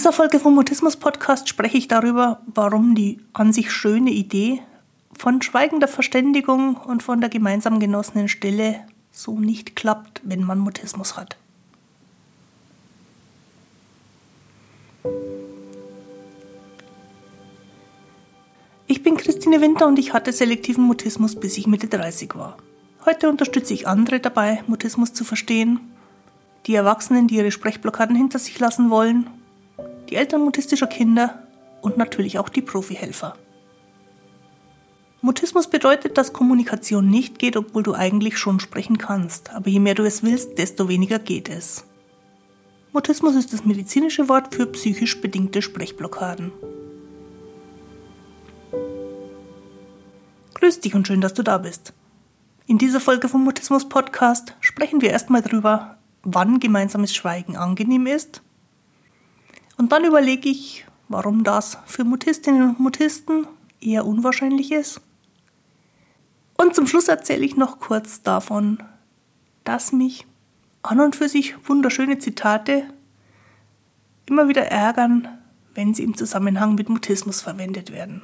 dieser Folge vom Mutismus Podcast spreche ich darüber, warum die an sich schöne Idee von schweigender Verständigung und von der gemeinsam genossenen Stille so nicht klappt, wenn man Mutismus hat. Ich bin Christine Winter und ich hatte selektiven Mutismus, bis ich Mitte 30 war. Heute unterstütze ich andere dabei, Mutismus zu verstehen. Die Erwachsenen, die ihre Sprechblockaden hinter sich lassen wollen die Eltern mutistischer Kinder und natürlich auch die Profihelfer. Mutismus bedeutet, dass Kommunikation nicht geht, obwohl du eigentlich schon sprechen kannst, aber je mehr du es willst, desto weniger geht es. Mutismus ist das medizinische Wort für psychisch bedingte Sprechblockaden. Grüß dich und schön, dass du da bist. In dieser Folge vom Mutismus Podcast sprechen wir erstmal darüber, wann gemeinsames Schweigen angenehm ist und dann überlege ich, warum das für Mutistinnen und Mutisten eher unwahrscheinlich ist. Und zum Schluss erzähle ich noch kurz davon, dass mich an und für sich wunderschöne Zitate immer wieder ärgern, wenn sie im Zusammenhang mit Mutismus verwendet werden.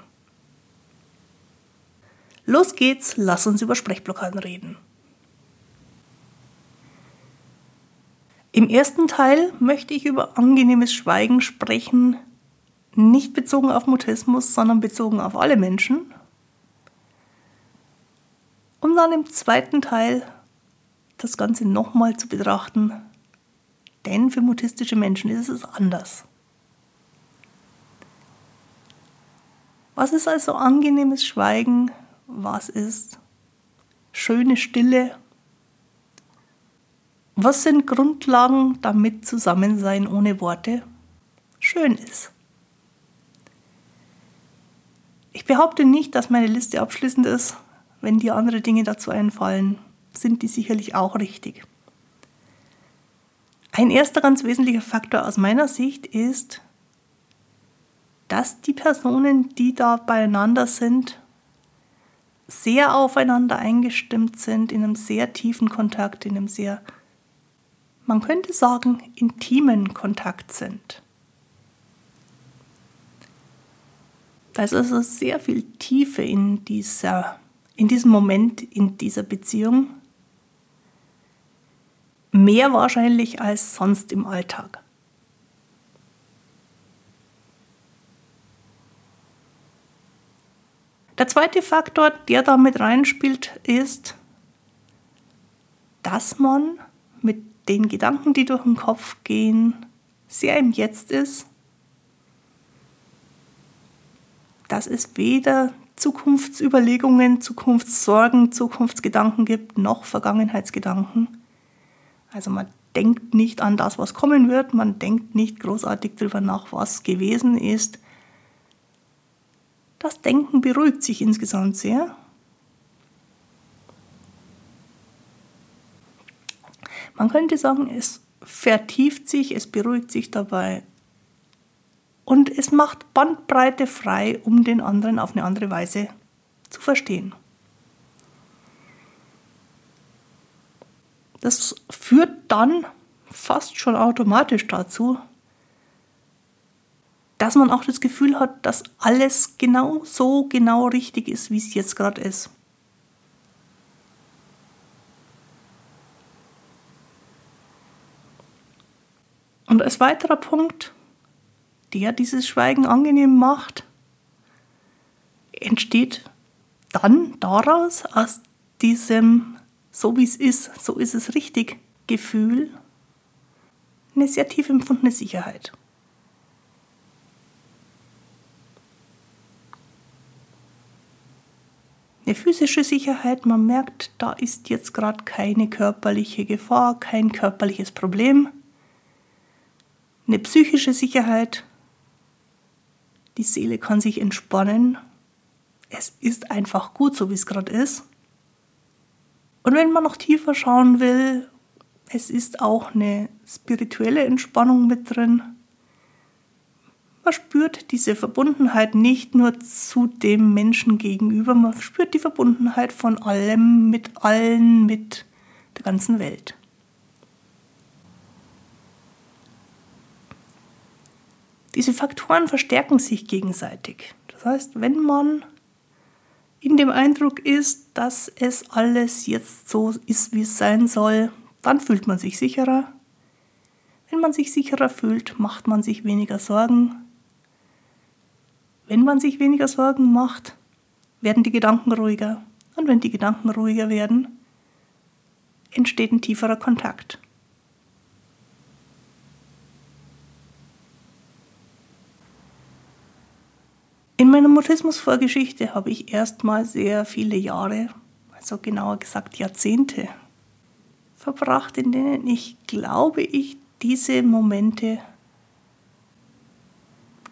Los geht's, lass uns über Sprechblockaden reden. Im ersten Teil möchte ich über angenehmes Schweigen sprechen, nicht bezogen auf Mutismus, sondern bezogen auf alle Menschen. Um dann im zweiten Teil das Ganze nochmal zu betrachten, denn für mutistische Menschen ist es anders. Was ist also angenehmes Schweigen? Was ist schöne Stille? Was sind Grundlagen, damit Zusammensein ohne Worte schön ist? Ich behaupte nicht, dass meine Liste abschließend ist. Wenn dir andere Dinge dazu einfallen, sind die sicherlich auch richtig. Ein erster ganz wesentlicher Faktor aus meiner Sicht ist, dass die Personen, die da beieinander sind, sehr aufeinander eingestimmt sind, in einem sehr tiefen Kontakt, in einem sehr man könnte sagen, intimen Kontakt sind. Da ist also sehr viel Tiefe in, dieser, in diesem Moment, in dieser Beziehung. Mehr wahrscheinlich als sonst im Alltag. Der zweite Faktor, der da mit reinspielt, ist, dass man mit den Gedanken, die durch den Kopf gehen, sehr im Jetzt ist, dass es weder Zukunftsüberlegungen, Zukunftssorgen, Zukunftsgedanken gibt, noch Vergangenheitsgedanken. Also man denkt nicht an das, was kommen wird, man denkt nicht großartig darüber nach, was gewesen ist. Das Denken beruhigt sich insgesamt sehr Man könnte sagen, es vertieft sich, es beruhigt sich dabei und es macht Bandbreite frei, um den anderen auf eine andere Weise zu verstehen. Das führt dann fast schon automatisch dazu, dass man auch das Gefühl hat, dass alles genau so genau richtig ist, wie es jetzt gerade ist. Und als weiterer Punkt, der dieses Schweigen angenehm macht, entsteht dann daraus, aus diesem so wie es ist, so ist es richtig Gefühl, eine sehr tief empfundene Sicherheit. Eine physische Sicherheit, man merkt, da ist jetzt gerade keine körperliche Gefahr, kein körperliches Problem eine psychische Sicherheit. Die Seele kann sich entspannen. Es ist einfach gut, so wie es gerade ist. Und wenn man noch tiefer schauen will, es ist auch eine spirituelle Entspannung mit drin. Man spürt diese Verbundenheit nicht nur zu dem Menschen gegenüber, man spürt die Verbundenheit von allem, mit allen, mit der ganzen Welt. Diese Faktoren verstärken sich gegenseitig. Das heißt, wenn man in dem Eindruck ist, dass es alles jetzt so ist, wie es sein soll, dann fühlt man sich sicherer. Wenn man sich sicherer fühlt, macht man sich weniger Sorgen. Wenn man sich weniger Sorgen macht, werden die Gedanken ruhiger. Und wenn die Gedanken ruhiger werden, entsteht ein tieferer Kontakt. Meiner Mutismus-Vorgeschichte habe ich erstmal sehr viele Jahre, also genauer gesagt Jahrzehnte, verbracht, in denen ich glaube ich diese Momente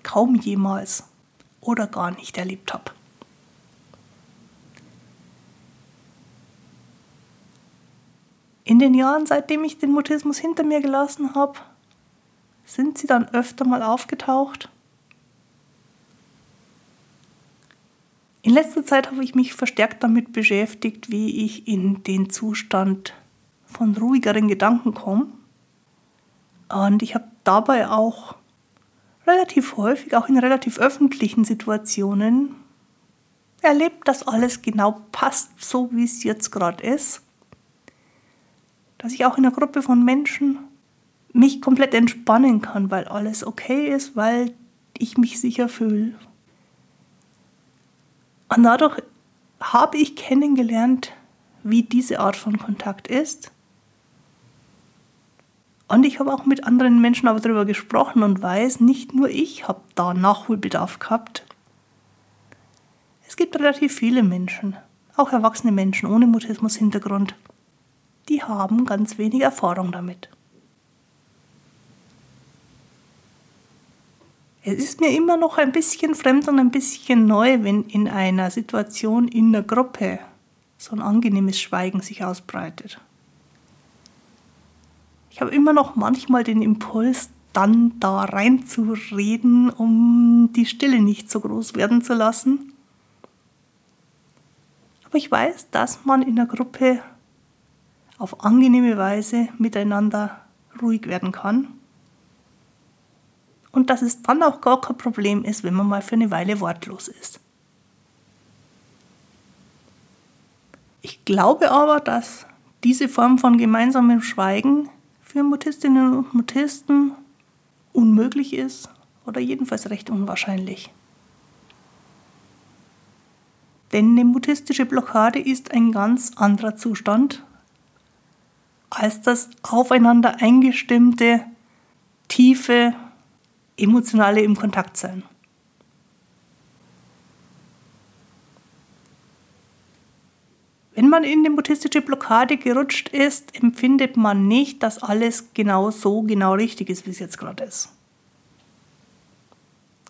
kaum jemals oder gar nicht erlebt habe. In den Jahren, seitdem ich den Mutismus hinter mir gelassen habe, sind sie dann öfter mal aufgetaucht In letzter Zeit habe ich mich verstärkt damit beschäftigt, wie ich in den Zustand von ruhigeren Gedanken komme. Und ich habe dabei auch relativ häufig, auch in relativ öffentlichen Situationen, erlebt, dass alles genau passt, so wie es jetzt gerade ist. Dass ich auch in einer Gruppe von Menschen mich komplett entspannen kann, weil alles okay ist, weil ich mich sicher fühle. Und dadurch habe ich kennengelernt, wie diese Art von Kontakt ist. Und ich habe auch mit anderen Menschen darüber gesprochen und weiß, nicht nur ich habe da Nachholbedarf gehabt. Es gibt relativ viele Menschen, auch erwachsene Menschen ohne Mutismus-Hintergrund, die haben ganz wenig Erfahrung damit. Es ist mir immer noch ein bisschen fremd und ein bisschen neu, wenn in einer Situation in der Gruppe so ein angenehmes Schweigen sich ausbreitet. Ich habe immer noch manchmal den Impuls, dann da reinzureden, um die Stille nicht so groß werden zu lassen. Aber ich weiß, dass man in der Gruppe auf angenehme Weise miteinander ruhig werden kann und dass es dann auch gar kein Problem ist, wenn man mal für eine Weile wortlos ist. Ich glaube aber, dass diese Form von gemeinsamem Schweigen für Mutistinnen und Mutisten unmöglich ist oder jedenfalls recht unwahrscheinlich. Denn eine mutistische Blockade ist ein ganz anderer Zustand als das aufeinander eingestimmte, tiefe emotionale im Kontakt sein. Wenn man in die mutistische Blockade gerutscht ist, empfindet man nicht, dass alles genau so genau richtig ist, wie es jetzt gerade ist.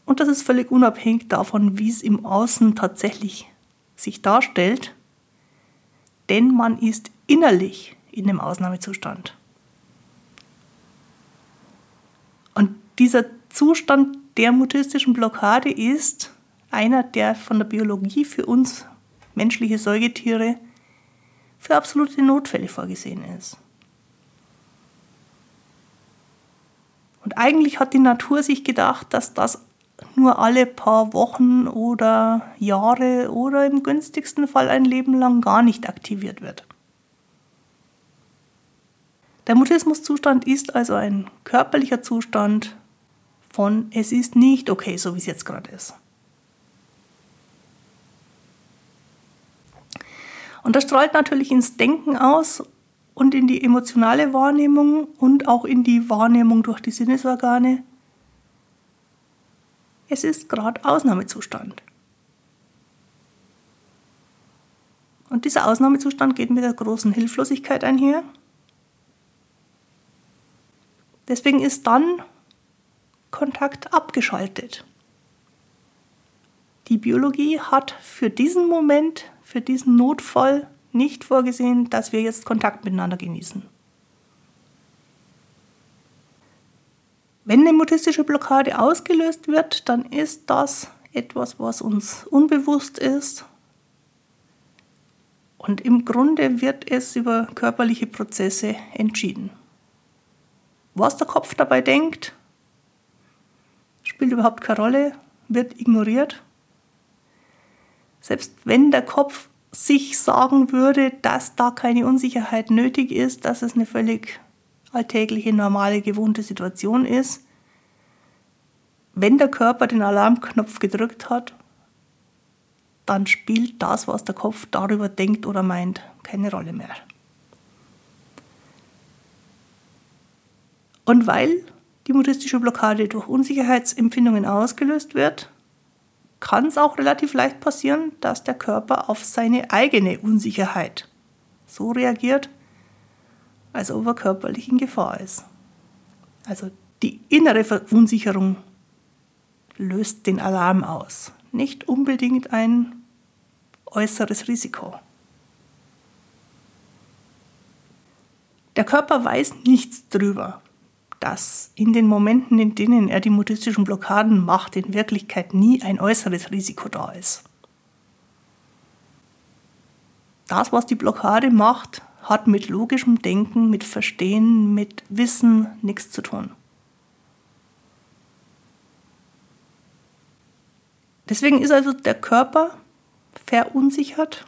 Und das ist völlig unabhängig davon, wie es im Außen tatsächlich sich darstellt, denn man ist innerlich in dem Ausnahmezustand. Und dieser Zustand der mutistischen Blockade ist einer, der von der Biologie für uns menschliche Säugetiere für absolute Notfälle vorgesehen ist. Und eigentlich hat die Natur sich gedacht, dass das nur alle paar Wochen oder Jahre oder im günstigsten Fall ein Leben lang gar nicht aktiviert wird. Der Mutismuszustand ist also ein körperlicher Zustand, von es ist nicht okay, so wie es jetzt gerade ist. Und das strahlt natürlich ins Denken aus und in die emotionale Wahrnehmung und auch in die Wahrnehmung durch die Sinnesorgane. Es ist gerade Ausnahmezustand. Und dieser Ausnahmezustand geht mit der großen Hilflosigkeit einher. Deswegen ist dann Kontakt abgeschaltet. Die Biologie hat für diesen Moment, für diesen Notfall nicht vorgesehen, dass wir jetzt Kontakt miteinander genießen. Wenn eine mutistische Blockade ausgelöst wird, dann ist das etwas, was uns unbewusst ist. Und im Grunde wird es über körperliche Prozesse entschieden. Was der Kopf dabei denkt, spielt überhaupt keine Rolle, wird ignoriert. Selbst wenn der Kopf sich sagen würde, dass da keine Unsicherheit nötig ist, dass es eine völlig alltägliche, normale, gewohnte Situation ist, wenn der Körper den Alarmknopf gedrückt hat, dann spielt das, was der Kopf darüber denkt oder meint, keine Rolle mehr. Und weil die mutistische Blockade durch Unsicherheitsempfindungen ausgelöst wird, kann es auch relativ leicht passieren, dass der Körper auf seine eigene Unsicherheit so reagiert, als ob er körperlich in Gefahr ist. Also die innere Verunsicherung löst den Alarm aus, nicht unbedingt ein äußeres Risiko. Der Körper weiß nichts drüber, dass in den Momenten, in denen er die mutistischen Blockaden macht, in Wirklichkeit nie ein äußeres Risiko da ist. Das, was die Blockade macht, hat mit logischem Denken, mit Verstehen, mit Wissen nichts zu tun. Deswegen ist also der Körper verunsichert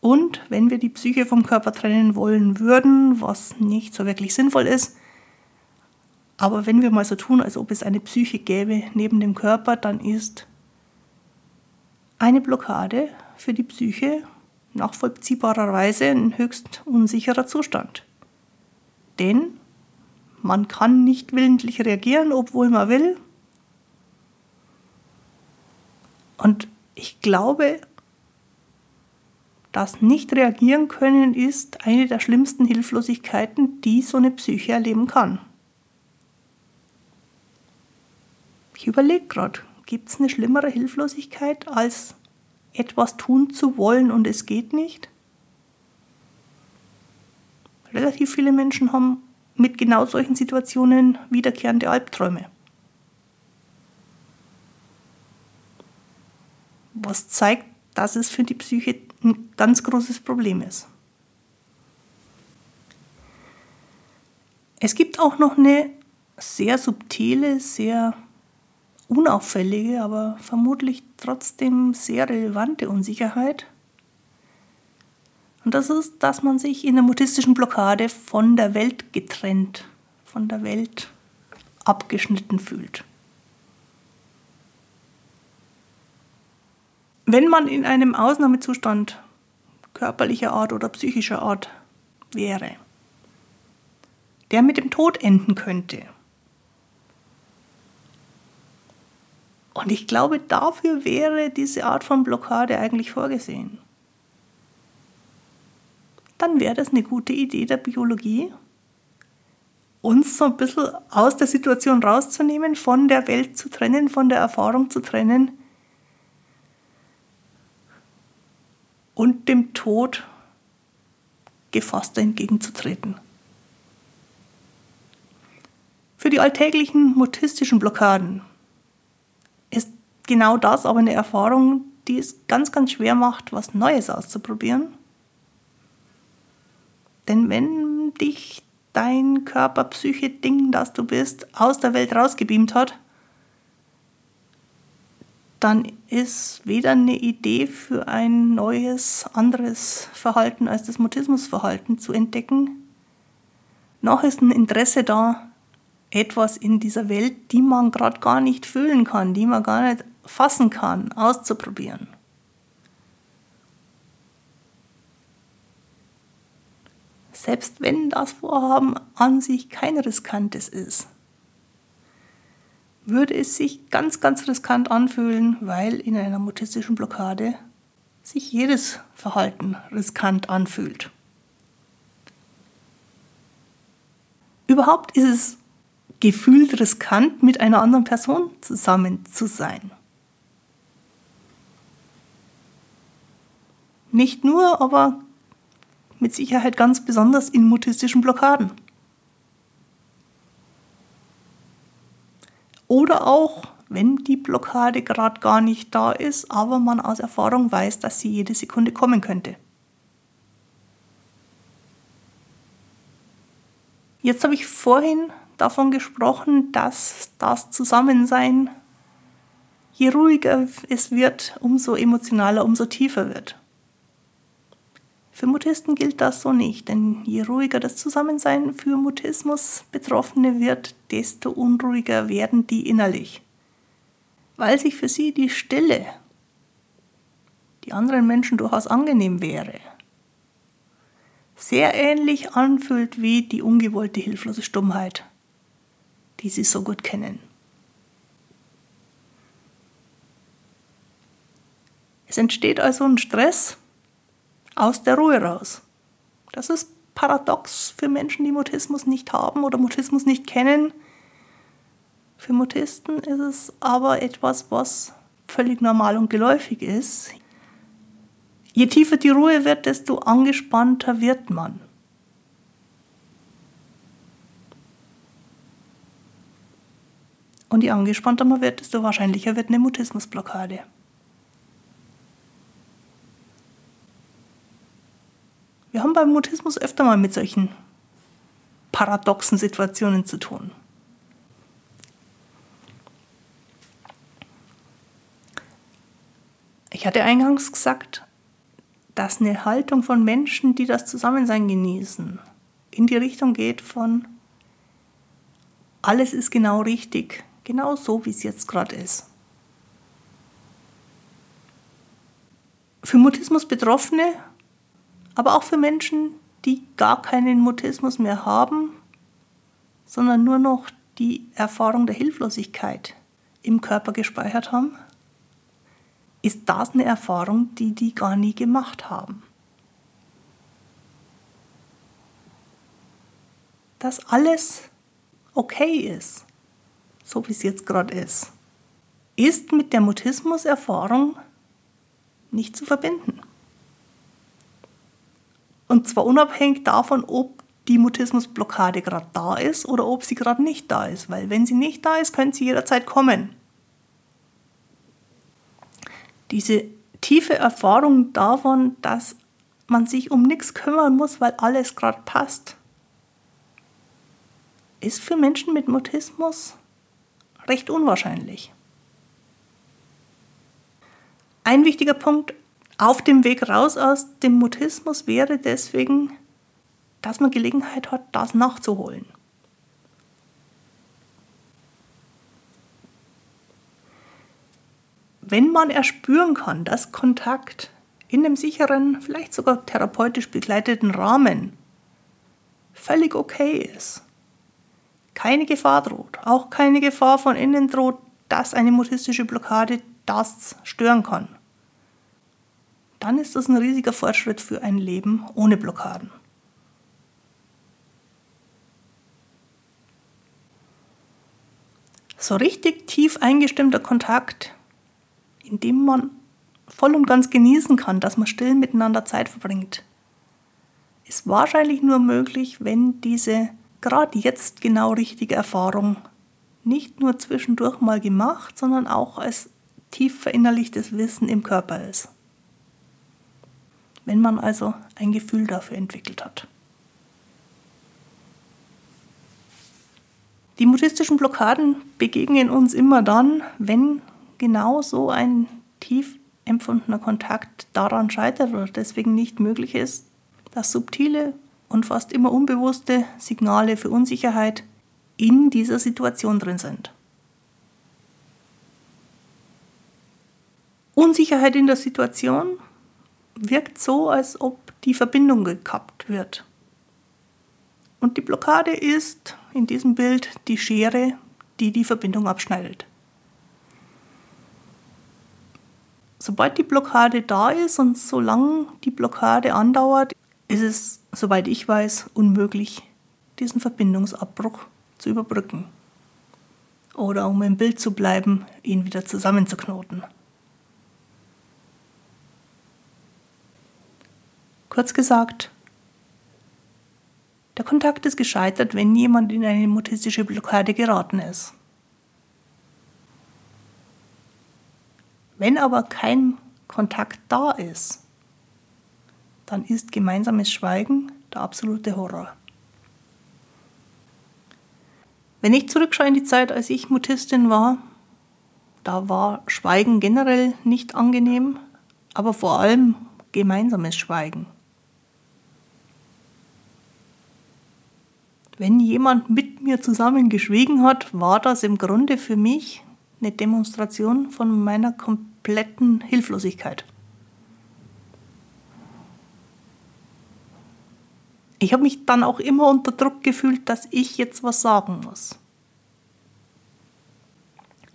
und wenn wir die Psyche vom Körper trennen wollen würden, was nicht so wirklich sinnvoll ist, aber wenn wir mal so tun, als ob es eine Psyche gäbe neben dem Körper, dann ist eine Blockade für die Psyche nachvollziehbarerweise ein höchst unsicherer Zustand. Denn man kann nicht willentlich reagieren, obwohl man will. Und ich glaube, das Nicht-Reagieren können ist eine der schlimmsten Hilflosigkeiten, die so eine Psyche erleben kann. Ich überlege gerade, gibt es eine schlimmere Hilflosigkeit, als etwas tun zu wollen und es geht nicht? Relativ viele Menschen haben mit genau solchen Situationen wiederkehrende Albträume. Was zeigt, dass es für die Psyche ein ganz großes Problem ist. Es gibt auch noch eine sehr subtile, sehr unauffällige, aber vermutlich trotzdem sehr relevante Unsicherheit. Und das ist, dass man sich in der mutistischen Blockade von der Welt getrennt, von der Welt abgeschnitten fühlt. Wenn man in einem Ausnahmezustand körperlicher Art oder psychischer Art wäre, der mit dem Tod enden könnte, Und ich glaube, dafür wäre diese Art von Blockade eigentlich vorgesehen. Dann wäre das eine gute Idee der Biologie, uns so ein bisschen aus der Situation rauszunehmen, von der Welt zu trennen, von der Erfahrung zu trennen und dem Tod gefasster entgegenzutreten. Für die alltäglichen mutistischen Blockaden genau das aber eine Erfahrung, die es ganz, ganz schwer macht, was Neues auszuprobieren. Denn wenn dich dein Körper, Psyche, Ding, das du bist, aus der Welt rausgebeamt hat, dann ist weder eine Idee für ein neues, anderes Verhalten als das Mutismusverhalten zu entdecken, noch ist ein Interesse da, etwas in dieser Welt, die man gerade gar nicht fühlen kann, die man gar nicht fassen kann, auszuprobieren. Selbst wenn das Vorhaben an sich kein riskantes ist, würde es sich ganz, ganz riskant anfühlen, weil in einer mutistischen Blockade sich jedes Verhalten riskant anfühlt. Überhaupt ist es gefühlt riskant, mit einer anderen Person zusammen zu sein. Nicht nur, aber mit Sicherheit ganz besonders in mutistischen Blockaden. Oder auch, wenn die Blockade gerade gar nicht da ist, aber man aus Erfahrung weiß, dass sie jede Sekunde kommen könnte. Jetzt habe ich vorhin davon gesprochen, dass das Zusammensein, je ruhiger es wird, umso emotionaler, umso tiefer wird. Für Mutisten gilt das so nicht, denn je ruhiger das Zusammensein für Mutismus-Betroffene wird, desto unruhiger werden die innerlich. Weil sich für sie die Stille, die anderen Menschen durchaus angenehm wäre, sehr ähnlich anfühlt wie die ungewollte hilflose Stummheit, die sie so gut kennen. Es entsteht also ein Stress aus der Ruhe raus. Das ist paradox für Menschen, die Mutismus nicht haben oder Mutismus nicht kennen. Für Mutisten ist es aber etwas, was völlig normal und geläufig ist. Je tiefer die Ruhe wird, desto angespannter wird man. Und je angespannter man wird, desto wahrscheinlicher wird eine Mutismusblockade. Wir haben beim Mutismus öfter mal mit solchen paradoxen Situationen zu tun. Ich hatte eingangs gesagt, dass eine Haltung von Menschen, die das Zusammensein genießen, in die Richtung geht von alles ist genau richtig, genau so, wie es jetzt gerade ist. Für Mutismus Betroffene, aber auch für Menschen, die gar keinen Mutismus mehr haben, sondern nur noch die Erfahrung der Hilflosigkeit im Körper gespeichert haben, ist das eine Erfahrung, die die gar nie gemacht haben. Dass alles okay ist, so wie es jetzt gerade ist, ist mit der Mutismus-Erfahrung nicht zu verbinden. Und zwar unabhängig davon, ob die Mutismusblockade gerade da ist oder ob sie gerade nicht da ist. Weil wenn sie nicht da ist, könnte sie jederzeit kommen diese tiefe Erfahrung davon, dass man sich um nichts kümmern muss, weil alles gerade passt, ist für Menschen mit Mutismus recht unwahrscheinlich. Ein wichtiger Punkt auf dem Weg raus aus dem Mutismus wäre deswegen, dass man Gelegenheit hat, das nachzuholen. wenn man erspüren kann, dass Kontakt in einem sicheren, vielleicht sogar therapeutisch begleiteten Rahmen völlig okay ist, keine Gefahr droht, auch keine Gefahr von innen droht, dass eine mutistische Blockade das stören kann, dann ist das ein riesiger Fortschritt für ein Leben ohne Blockaden. So richtig tief eingestimmter Kontakt in dem man voll und ganz genießen kann, dass man still miteinander Zeit verbringt, ist wahrscheinlich nur möglich, wenn diese gerade jetzt genau richtige Erfahrung nicht nur zwischendurch mal gemacht, sondern auch als tief verinnerlichtes Wissen im Körper ist. Wenn man also ein Gefühl dafür entwickelt hat. Die mutistischen Blockaden begegnen uns immer dann, wenn genau so ein tief empfundener Kontakt daran scheitert oder deswegen nicht möglich ist, dass subtile und fast immer unbewusste Signale für Unsicherheit in dieser Situation drin sind. Unsicherheit in der Situation wirkt so, als ob die Verbindung gekappt wird. Und die Blockade ist in diesem Bild die Schere, die die Verbindung abschneidet. Sobald die Blockade da ist und solange die Blockade andauert, ist es, soweit ich weiß, unmöglich, diesen Verbindungsabbruch zu überbrücken. Oder um im Bild zu bleiben, ihn wieder zusammenzuknoten. Kurz gesagt, der Kontakt ist gescheitert, wenn jemand in eine mutistische Blockade geraten ist. Wenn aber kein Kontakt da ist, dann ist gemeinsames Schweigen der absolute Horror. Wenn ich zurückschaue in die Zeit, als ich Mutistin war, da war Schweigen generell nicht angenehm, aber vor allem gemeinsames Schweigen. Wenn jemand mit mir zusammen geschwiegen hat, war das im Grunde für mich eine Demonstration von meiner kompletten Hilflosigkeit. Ich habe mich dann auch immer unter Druck gefühlt, dass ich jetzt was sagen muss.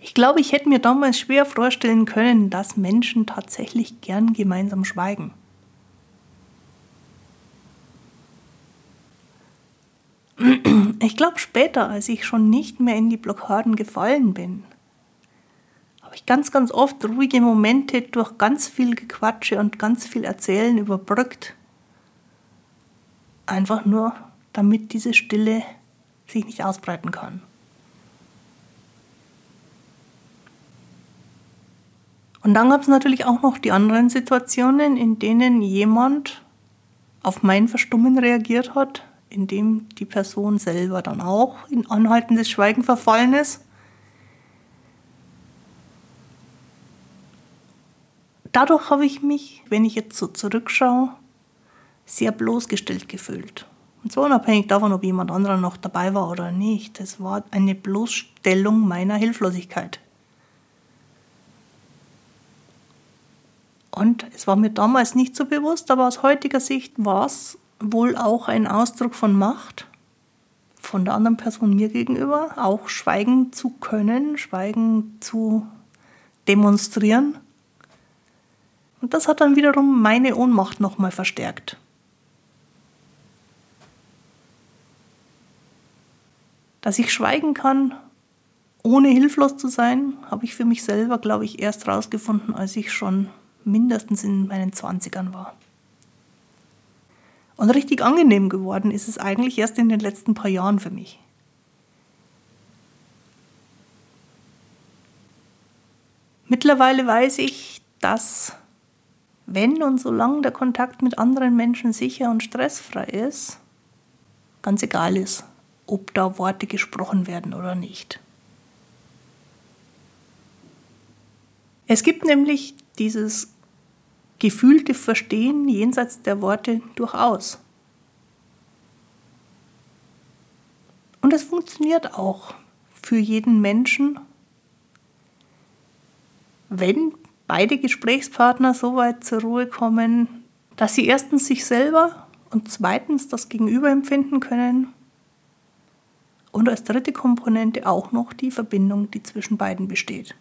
Ich glaube, ich hätte mir damals schwer vorstellen können, dass Menschen tatsächlich gern gemeinsam schweigen. Ich glaube später, als ich schon nicht mehr in die Blockaden gefallen bin, habe ich ganz, ganz oft ruhige Momente durch ganz viel Gequatsche und ganz viel Erzählen überbrückt Einfach nur, damit diese Stille sich nicht ausbreiten kann. Und dann gab es natürlich auch noch die anderen Situationen, in denen jemand auf mein Verstummen reagiert hat, indem die Person selber dann auch in anhaltendes Schweigen verfallen ist. Dadurch habe ich mich, wenn ich jetzt so zurückschaue, sehr bloßgestellt gefühlt. Und zwar unabhängig davon, ob jemand anderer noch dabei war oder nicht. Es war eine Bloßstellung meiner Hilflosigkeit. Und es war mir damals nicht so bewusst, aber aus heutiger Sicht war es wohl auch ein Ausdruck von Macht von der anderen Person mir gegenüber, auch schweigen zu können, schweigen zu demonstrieren. Und das hat dann wiederum meine Ohnmacht nochmal verstärkt. Dass ich schweigen kann, ohne hilflos zu sein, habe ich für mich selber, glaube ich, erst herausgefunden, als ich schon mindestens in meinen Zwanzigern war. Und richtig angenehm geworden ist es eigentlich erst in den letzten paar Jahren für mich. Mittlerweile weiß ich, dass wenn und solange der Kontakt mit anderen Menschen sicher und stressfrei ist, ganz egal ist, ob da Worte gesprochen werden oder nicht. Es gibt nämlich dieses gefühlte Verstehen jenseits der Worte durchaus. Und es funktioniert auch für jeden Menschen, wenn beide Gesprächspartner so weit zur Ruhe kommen, dass sie erstens sich selber und zweitens das Gegenüber empfinden können und als dritte Komponente auch noch die Verbindung, die zwischen beiden besteht.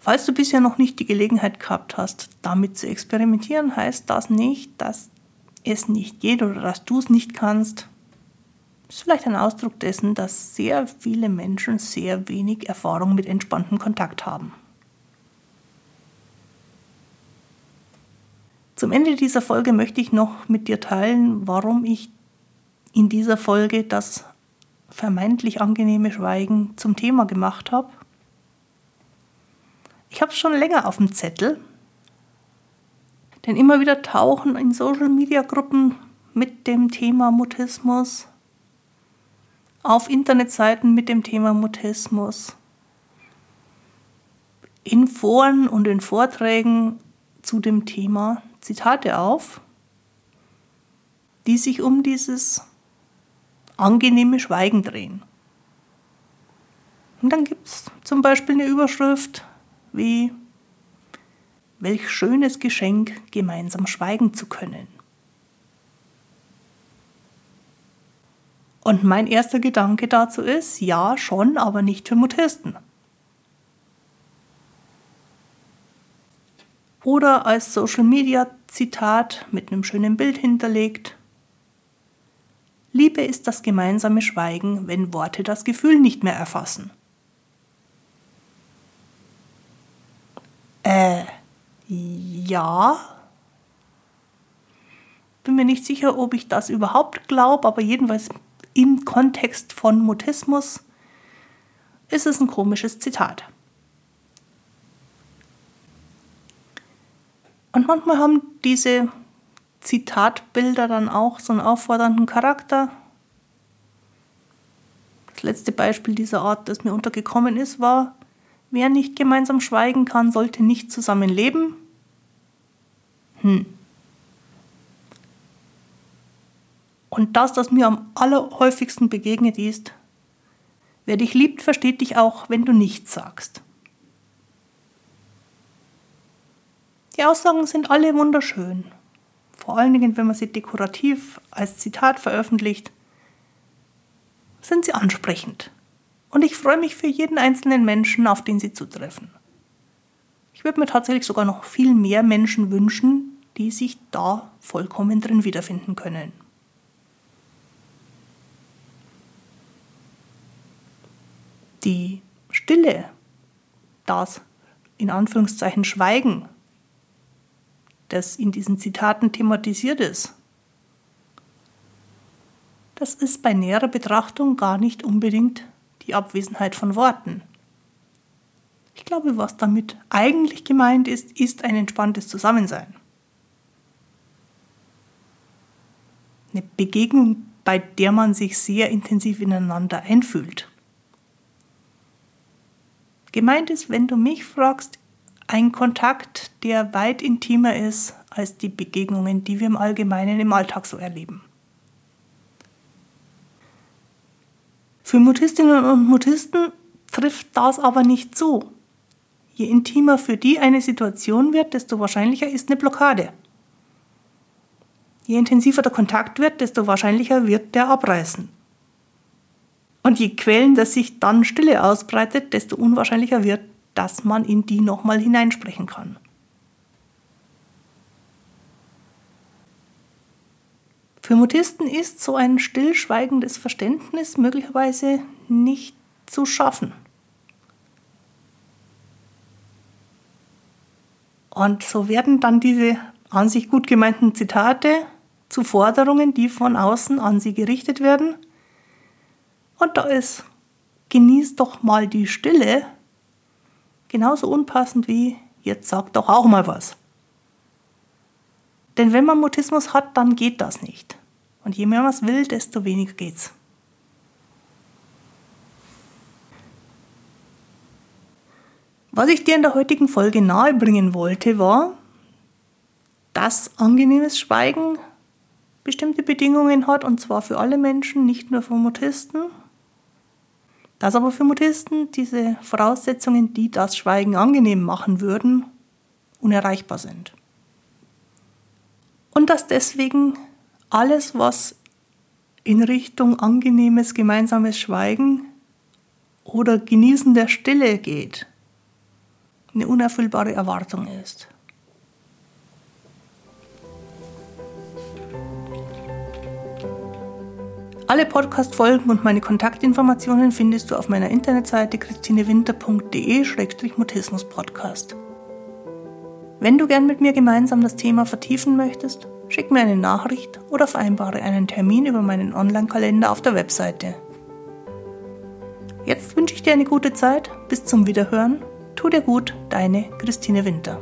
Falls du bisher noch nicht die Gelegenheit gehabt hast, damit zu experimentieren, heißt das nicht, dass es nicht geht oder dass du es nicht kannst. Das ist vielleicht ein Ausdruck dessen, dass sehr viele Menschen sehr wenig Erfahrung mit entspanntem Kontakt haben. Zum Ende dieser Folge möchte ich noch mit dir teilen, warum ich in dieser Folge das vermeintlich angenehme Schweigen zum Thema gemacht habe. Ich habe es schon länger auf dem Zettel, denn immer wieder tauchen in Social-Media-Gruppen mit dem Thema Mutismus, auf Internetseiten mit dem Thema Mutismus, in Foren und in Vorträgen zu dem Thema Zitate auf, die sich um dieses angenehme Schweigen drehen. Und dann gibt es zum Beispiel eine Überschrift wie Welch schönes Geschenk, gemeinsam schweigen zu können. Und mein erster Gedanke dazu ist, ja, schon, aber nicht für Mutisten. Oder als Social Media Zitat mit einem schönen Bild hinterlegt, Liebe ist das gemeinsame Schweigen, wenn Worte das Gefühl nicht mehr erfassen. Ja. Bin mir nicht sicher, ob ich das überhaupt glaube, aber jedenfalls im Kontext von Mutismus ist es ein komisches Zitat. Und manchmal haben diese Zitatbilder dann auch so einen auffordernden Charakter. Das letzte Beispiel dieser Art, das mir untergekommen ist, war, wer nicht gemeinsam schweigen kann, sollte nicht zusammen leben. Hm. Und das, das mir am allerhäufigsten begegnet ist, wer dich liebt, versteht dich auch, wenn du nichts sagst. Die Aussagen sind alle wunderschön. Vor allen Dingen, wenn man sie dekorativ als Zitat veröffentlicht, sind sie ansprechend. Und ich freue mich für jeden einzelnen Menschen, auf den sie zutreffen. Ich würde mir tatsächlich sogar noch viel mehr Menschen wünschen, die sich da vollkommen drin wiederfinden können. Die Stille, das in Anführungszeichen Schweigen, das in diesen Zitaten thematisiert ist, das ist bei näherer Betrachtung gar nicht unbedingt die Abwesenheit von Worten. Ich glaube, was damit eigentlich gemeint ist, ist ein entspanntes Zusammensein. Eine Begegnung, bei der man sich sehr intensiv ineinander einfühlt. Gemeint ist, wenn du mich fragst, ein Kontakt, der weit intimer ist als die Begegnungen, die wir im Allgemeinen im Alltag so erleben. Für Mutistinnen und Mutisten trifft das aber nicht zu. Je intimer für die eine Situation wird, desto wahrscheinlicher ist eine Blockade. Je intensiver der Kontakt wird, desto wahrscheinlicher wird der abreißen. Und je quälender sich dann Stille ausbreitet, desto unwahrscheinlicher wird, dass man in die nochmal hineinsprechen kann. Für Mutisten ist so ein stillschweigendes Verständnis möglicherweise nicht zu schaffen. Und so werden dann diese an sich gut gemeinten Zitate zu Forderungen, die von außen an sie gerichtet werden – und da ist, genießt doch mal die Stille, genauso unpassend wie, jetzt sagt doch auch mal was. Denn wenn man Mutismus hat, dann geht das nicht. Und je mehr man es will, desto weniger geht's. Was ich dir in der heutigen Folge nahebringen wollte, war, dass angenehmes Schweigen bestimmte Bedingungen hat, und zwar für alle Menschen, nicht nur für Mutisten. Dass aber für Mutisten diese Voraussetzungen, die das Schweigen angenehm machen würden, unerreichbar sind. Und dass deswegen alles, was in Richtung angenehmes gemeinsames Schweigen oder Genießen der Stille geht, eine unerfüllbare Erwartung ist. Alle Podcast-Folgen und meine Kontaktinformationen findest du auf meiner Internetseite christinewinter.de-mutismus-podcast. Wenn du gern mit mir gemeinsam das Thema vertiefen möchtest, schick mir eine Nachricht oder vereinbare einen Termin über meinen Online-Kalender auf der Webseite. Jetzt wünsche ich dir eine gute Zeit. Bis zum Wiederhören. Tu dir gut, deine Christine Winter.